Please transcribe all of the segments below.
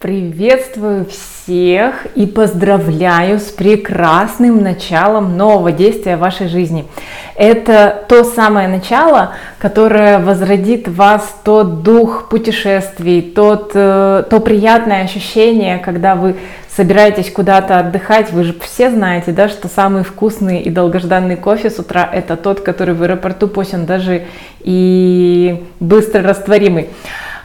Приветствую всех и поздравляю с прекрасным началом нового действия в вашей жизни. Это то самое начало, которое возродит вас тот дух путешествий, тот, э, то приятное ощущение, когда вы собираетесь куда-то отдыхать. Вы же все знаете, да, что самый вкусный и долгожданный кофе с утра это тот, который в аэропорту посен даже и быстро растворимый.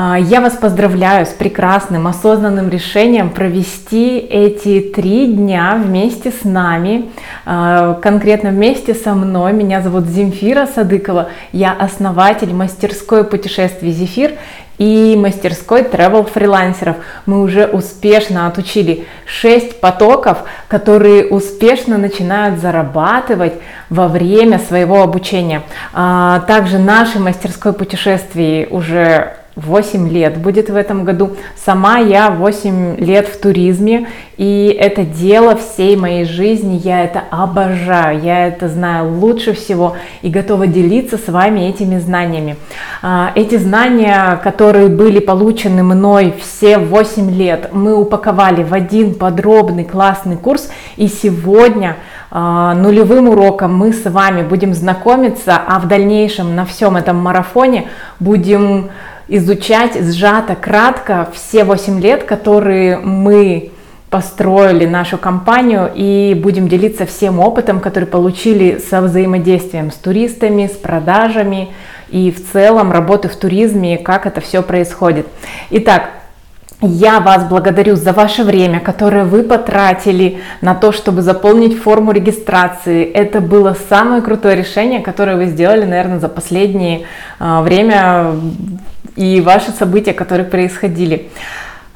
А, я вас поздравляю с прекрасным осознанным решением провести эти три дня вместе с нами, а, конкретно вместе со мной. Меня зовут Земфира Садыкова, я основатель мастерской путешествий «Зефир» и мастерской travel фрилансеров. Мы уже успешно отучили 6 потоков, которые успешно начинают зарабатывать во время своего обучения. А, также нашей мастерской путешествий уже 8 лет будет в этом году. Сама я 8 лет в туризме, и это дело всей моей жизни, я это обожаю, я это знаю лучше всего и готова делиться с вами этими знаниями. А, эти знания, которые были получены мной все 8 лет, мы упаковали в один подробный классный курс, и сегодня а, нулевым уроком мы с вами будем знакомиться, а в дальнейшем на всем этом марафоне будем изучать сжато, кратко все 8 лет, которые мы построили нашу компанию и будем делиться всем опытом, который получили со взаимодействием с туристами, с продажами и в целом работы в туризме, как это все происходит. Итак, я вас благодарю за ваше время, которое вы потратили на то, чтобы заполнить форму регистрации. Это было самое крутое решение, которое вы сделали, наверное, за последнее а, время и ваши события, которые происходили.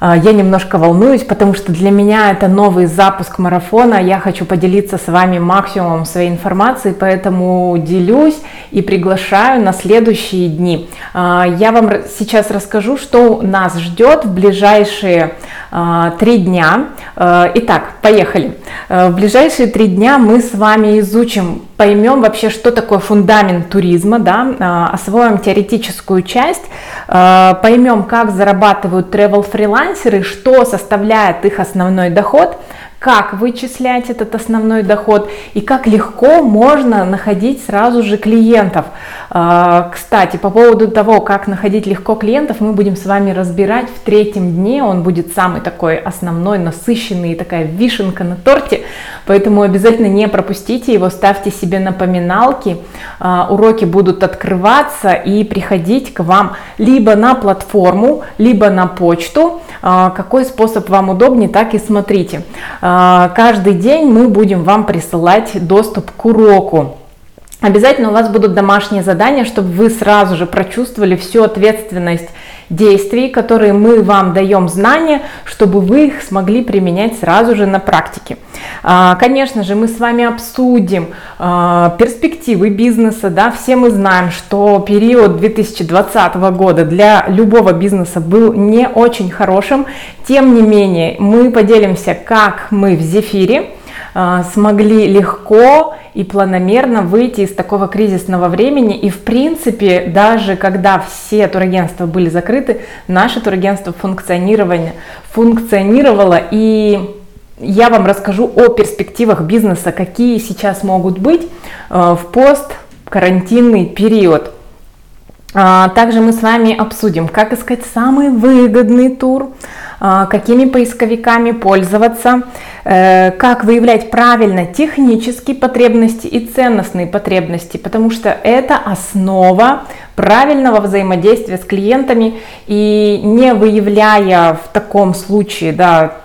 А, я немножко волнуюсь, потому что для меня это новый запуск марафона. Я хочу поделиться с вами максимумом своей информации, поэтому делюсь и приглашаю на следующие дни. А, я вам сейчас расскажу, что нас ждет в ближайшие а, три дня. Итак, поехали. В ближайшие три дня мы с вами изучим поймем вообще, что такое фундамент туризма, да, освоим теоретическую часть, поймем, как зарабатывают travel фрилансеры, что составляет их основной доход, как вычислять этот основной доход и как легко можно находить сразу же клиентов. А, кстати, по поводу того, как находить легко клиентов, мы будем с вами разбирать в третьем дне. Он будет самый такой основной, насыщенный, такая вишенка на торте. Поэтому обязательно не пропустите его, ставьте себе напоминалки. А, уроки будут открываться и приходить к вам либо на платформу, либо на почту. А, какой способ вам удобнее, так и смотрите. А, каждый день мы будем вам присылать доступ к уроку. Обязательно у вас будут домашние задания, чтобы вы сразу же прочувствовали всю ответственность действий, которые мы вам даем знания, чтобы вы их смогли применять сразу же на практике. А, конечно же, мы с вами обсудим а, перспективы бизнеса. Да? Все мы знаем, что период 2020 года для любого бизнеса был не очень хорошим. Тем не менее, мы поделимся, как мы в Зефире смогли легко и планомерно выйти из такого кризисного времени. И в принципе, даже когда все турагентства были закрыты, наше турагентство функционировало, функционировало и я вам расскажу о перспективах бизнеса, какие сейчас могут быть а, в пост-карантинный период. А, также мы с вами обсудим, как искать самый выгодный тур, какими поисковиками пользоваться, э, как выявлять правильно технические потребности и ценностные потребности, потому что это основа правильного взаимодействия с клиентами. И не выявляя в таком случае да,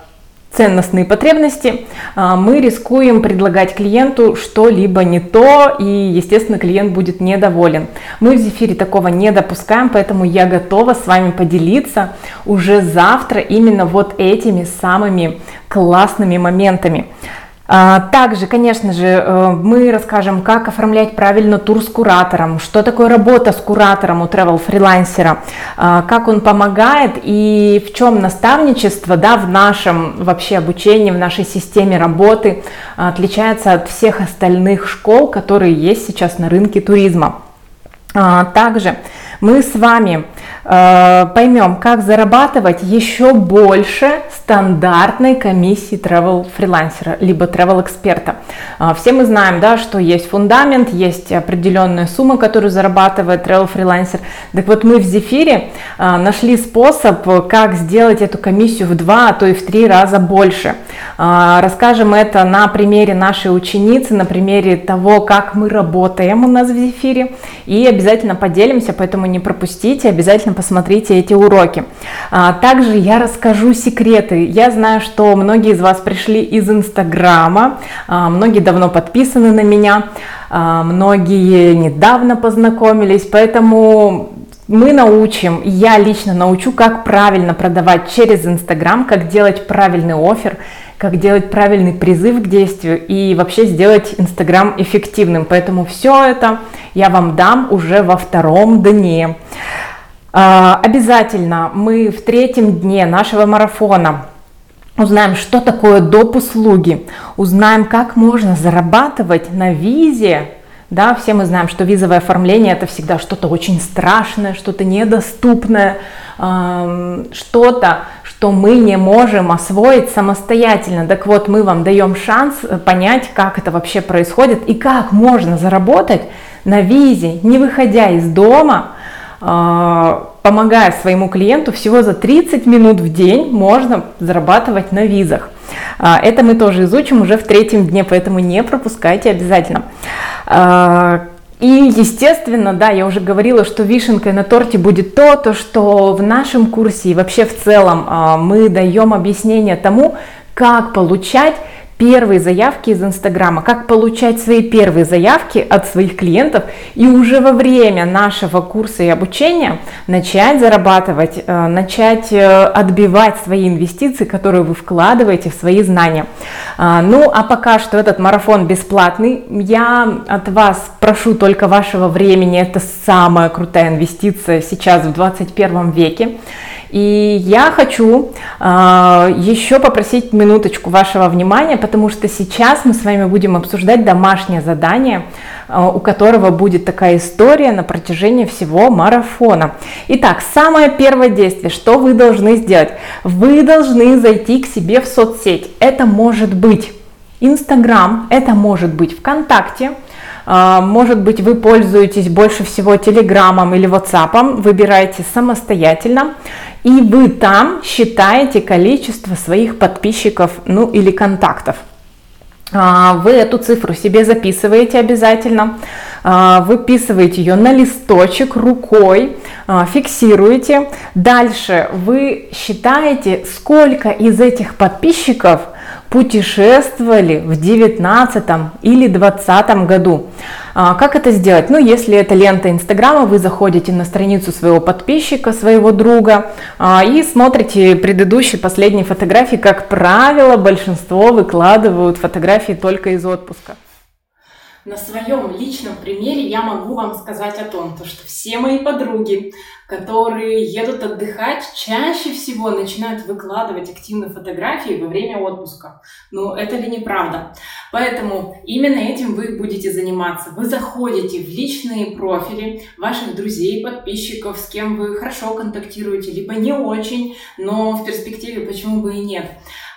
ценностные потребности, а, мы рискуем предлагать клиенту что-либо не то, и, естественно, клиент будет недоволен. Мы в Зефире такого не допускаем, поэтому я готова с вами поделиться уже завтра именно вот этими самыми классными моментами. А, также, конечно же, э, мы расскажем, как оформлять правильно тур с куратором, что такое работа с куратором у travel фрилансера, а, как он помогает и в чем наставничество да, в нашем вообще обучении, в нашей системе работы отличается от всех остальных школ, которые есть сейчас на рынке туризма. А, также мы с вами э, поймем, как зарабатывать еще больше стандартной комиссии travel фрилансера либо travel эксперта. Э, все мы знаем, да, что есть фундамент, есть определенная сумма, которую зарабатывает travel фрилансер. Так вот, мы в Зефире э, нашли способ, как сделать эту комиссию в два, а то и в три раза больше. Э, расскажем это на примере нашей ученицы, на примере того, как мы работаем у нас в Зефире, и обязательно поделимся, поэтому не пропустите, обязательно посмотрите эти уроки. А, также я расскажу секреты. Я знаю, что многие из вас пришли из Инстаграма, а, многие давно подписаны на меня, а, многие недавно познакомились, поэтому мы научим, я лично научу, как правильно продавать через Инстаграм, как делать правильный офер, как делать правильный призыв к действию и вообще сделать Инстаграм эффективным. Поэтому все это я вам дам уже во втором дне. А, обязательно мы в третьем дне нашего марафона узнаем, что такое доп. услуги, узнаем, как можно зарабатывать на визе да, все мы знаем, что визовое оформление это всегда что-то очень страшное, что-то недоступное, что-то, что мы не можем освоить самостоятельно. Так вот, мы вам даем шанс э, понять, как это вообще происходит и как можно заработать на визе, не выходя из дома, помогая своему клиенту, всего за 30 минут в день можно зарабатывать на визах. А, это мы тоже изучим уже в третьем дне, поэтому не пропускайте обязательно. А, и, естественно, да, я уже говорила, что вишенкой на торте будет то, то, что в нашем курсе и вообще в целом мы даем объяснение тому, как получать первые заявки из Инстаграма, как получать свои первые заявки от своих клиентов и уже во время нашего курса и обучения начать зарабатывать, э, начать э, отбивать свои инвестиции, которые вы вкладываете в свои знания. А, ну, а пока что этот марафон бесплатный, я от вас прошу только вашего времени, это самая крутая инвестиция сейчас в 21 веке. И я хочу э, еще попросить минуточку вашего внимания, потому что сейчас мы с вами будем обсуждать домашнее задание, э, у которого будет такая история на протяжении всего марафона. Итак, самое первое действие, что вы должны сделать? Вы должны зайти к себе в соцсеть. Это может быть Инстаграм, это может быть ВКонтакте, может быть, вы пользуетесь больше всего Телеграмом или WhatsApp, выбираете самостоятельно, и вы там считаете количество своих подписчиков, ну или контактов. А, вы эту цифру себе записываете обязательно, а, выписываете ее на листочек рукой, фиксируете. Дальше вы считаете, сколько из этих подписчиков – путешествовали в 19 или 20 году. А, как это сделать? Ну, если это лента Инстаграма, вы заходите на страницу своего подписчика, своего друга а, и смотрите предыдущие, последние фотографии. Как правило, большинство выкладывают фотографии только из отпуска на своем личном примере я могу вам сказать о том, то, что все мои подруги, которые едут отдыхать, чаще всего начинают выкладывать активно фотографии во время отпуска. Но это ли неправда? Поэтому именно этим вы будете заниматься. Вы заходите в личные профили ваших друзей, подписчиков, с кем вы хорошо контактируете, либо не очень, но в перспективе почему бы и нет.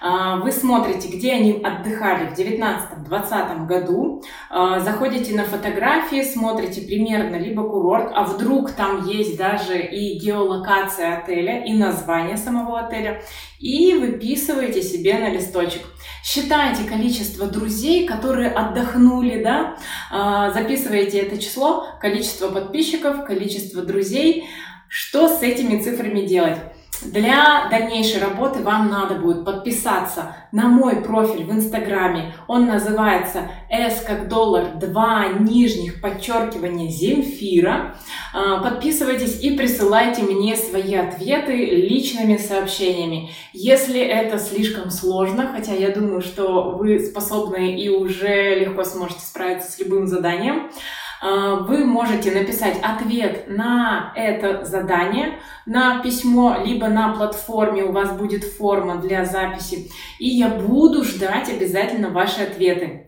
А, вы смотрите, где они отдыхали в 2019-2020 году, а, заходите на фотографии, смотрите примерно либо курорт, а вдруг там есть даже и геолокация отеля, и название самого отеля, и выписываете себе на листочек. Считайте количество друзей, которые отдохнули, да, а, записываете это число, количество подписчиков, количество друзей, что с этими цифрами делать. Для дальнейшей работы вам надо будет подписаться на мой профиль в Инстаграме. Он называется S как доллар 2 нижних подчеркивания Земфира. А, подписывайтесь и присылайте мне свои ответы личными сообщениями. Если это слишком сложно, хотя я думаю, что вы способны и уже легко сможете справиться с любым заданием, вы можете написать ответ на это задание, на письмо, либо на платформе. У вас будет форма для записи, и я буду ждать обязательно ваши ответы.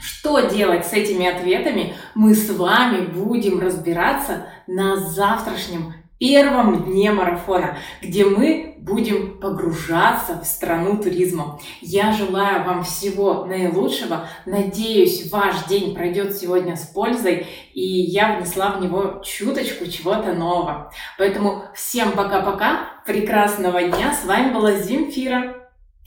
Что делать с этими ответами, мы с вами будем разбираться на завтрашнем первом дне марафона, где мы будем погружаться в страну туризма. Я желаю вам всего наилучшего. Надеюсь, ваш день пройдет сегодня с пользой, и я внесла в него чуточку чего-то нового. Поэтому всем пока-пока, прекрасного дня. С вами была Земфира.